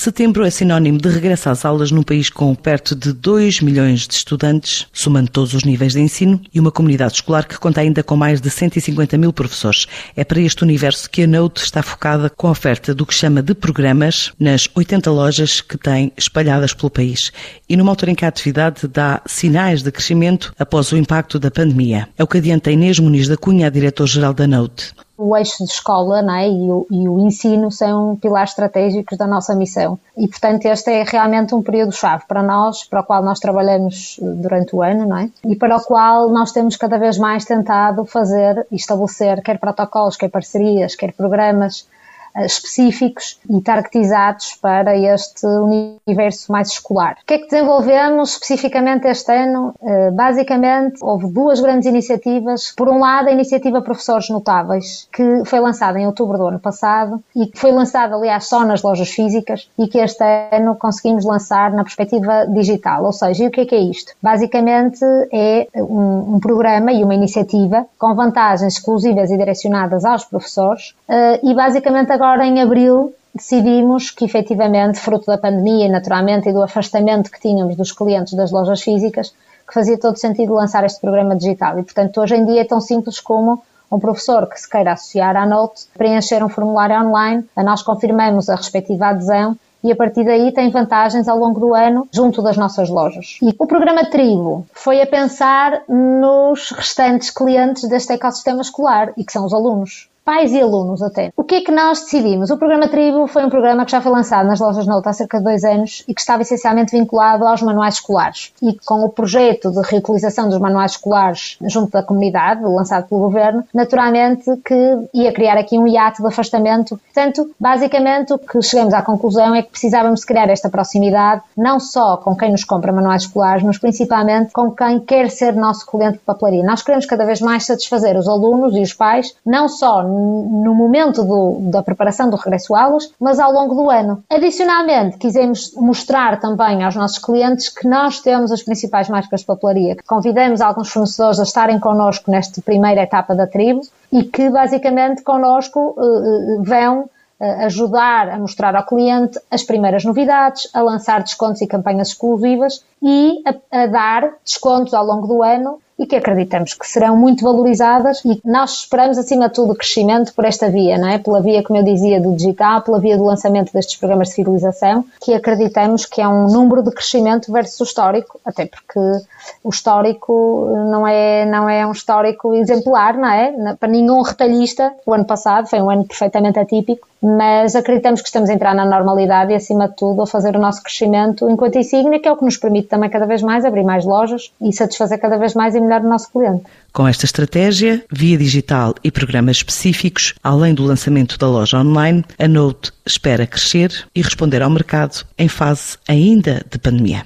Setembro é sinónimo de regresso às aulas num país com perto de 2 milhões de estudantes, somando todos os níveis de ensino, e uma comunidade escolar que conta ainda com mais de 150 mil professores. É para este universo que a Note está focada com a oferta do que chama de programas nas 80 lojas que tem espalhadas pelo país. E numa altura em que a atividade dá sinais de crescimento após o impacto da pandemia. É o que adianta Inês Muniz da Cunha, diretor-geral da Note o eixo de escola é? e, o, e, o, ensino são pilares estratégicos da nossa missão. E, portanto, este é realmente um período-chave para nós, para o qual nós trabalhamos durante o ano, não é? E para o qual nós temos cada vez mais tentado fazer e estabelecer quer protocolos, quer parcerias, quer programas eh, específicos e targetizados para este universo mais escolar. O que é que desenvolvemos especificamente este ano? Eh, basicamente, houve duas grandes iniciativas. Por um lado, a iniciativa Professores Notáveis, que foi lançada em outubro do ano passado e que foi lançada, aliás, só nas lojas físicas e que este ano conseguimos lançar na perspectiva digital. Ou seja, e o que é que é isto? Basicamente, é um, um programa e uma iniciativa com vantagens exclusivas e direcionadas aos professores eh, e, basicamente, agora em abril decidimos que efetivamente, fruto da pandemia naturalmente e do afastamento que tínhamos dos clientes das lojas físicas, que fazia todo sentido lançar este programa digital. E portanto hoje em dia é tão simples como um professor que se queira associar à Note, preencher um formulário online, a nós confirmamos a respectiva adesão e a partir daí tem vantagens ao longo do ano junto das nossas lojas. E o programa Tribo foi a pensar nos restantes clientes deste ecossistema escolar e que são os alunos pais e alunos até. O que é que nós decidimos? O programa Tribo foi um programa que já foi lançado nas lojas Note há cerca de dois anos e que estava essencialmente vinculado aos manuais escolares. E com o projeto de reutilização dos manuais escolares junto da comunidade, lançado pelo governo, naturalmente que ia criar aqui um hiato de afastamento. Portanto, basicamente o que chegamos à conclusão é que precisávamos criar esta proximidade, não só com quem nos compra manuais escolares, mas principalmente com quem quer ser nosso cliente de papelaria. Nós queremos cada vez mais satisfazer os alunos e os pais, não só no momento do, da preparação do regresso a aulas, mas ao longo do ano. Adicionalmente, quisemos mostrar também aos nossos clientes que nós temos as principais marcas de papelaria, convidamos alguns fornecedores a estarem connosco nesta primeira etapa da tribo e que basicamente connosco uh, vão ajudar a mostrar ao cliente as primeiras novidades, a lançar descontos e campanhas exclusivas e a, a dar descontos ao longo do ano e que acreditamos que serão muito valorizadas e nós esperamos acima de tudo crescimento por esta via, não é? Pela via, como eu dizia, do digital, pela via do lançamento destes programas de fidelização, que acreditamos que é um número de crescimento versus o histórico, até porque o histórico não é, não é um histórico exemplar, não é? Para nenhum retalhista, o ano passado foi um ano perfeitamente atípico, mas acreditamos que estamos a entrar na normalidade e, acima de tudo, a fazer o nosso crescimento enquanto insígnia, que é o que nos permite também cada vez mais abrir mais lojas e satisfazer cada vez mais e melhor o nosso cliente. Com esta estratégia, via digital e programas específicos, além do lançamento da loja online, a Note espera crescer e responder ao mercado em fase ainda de pandemia.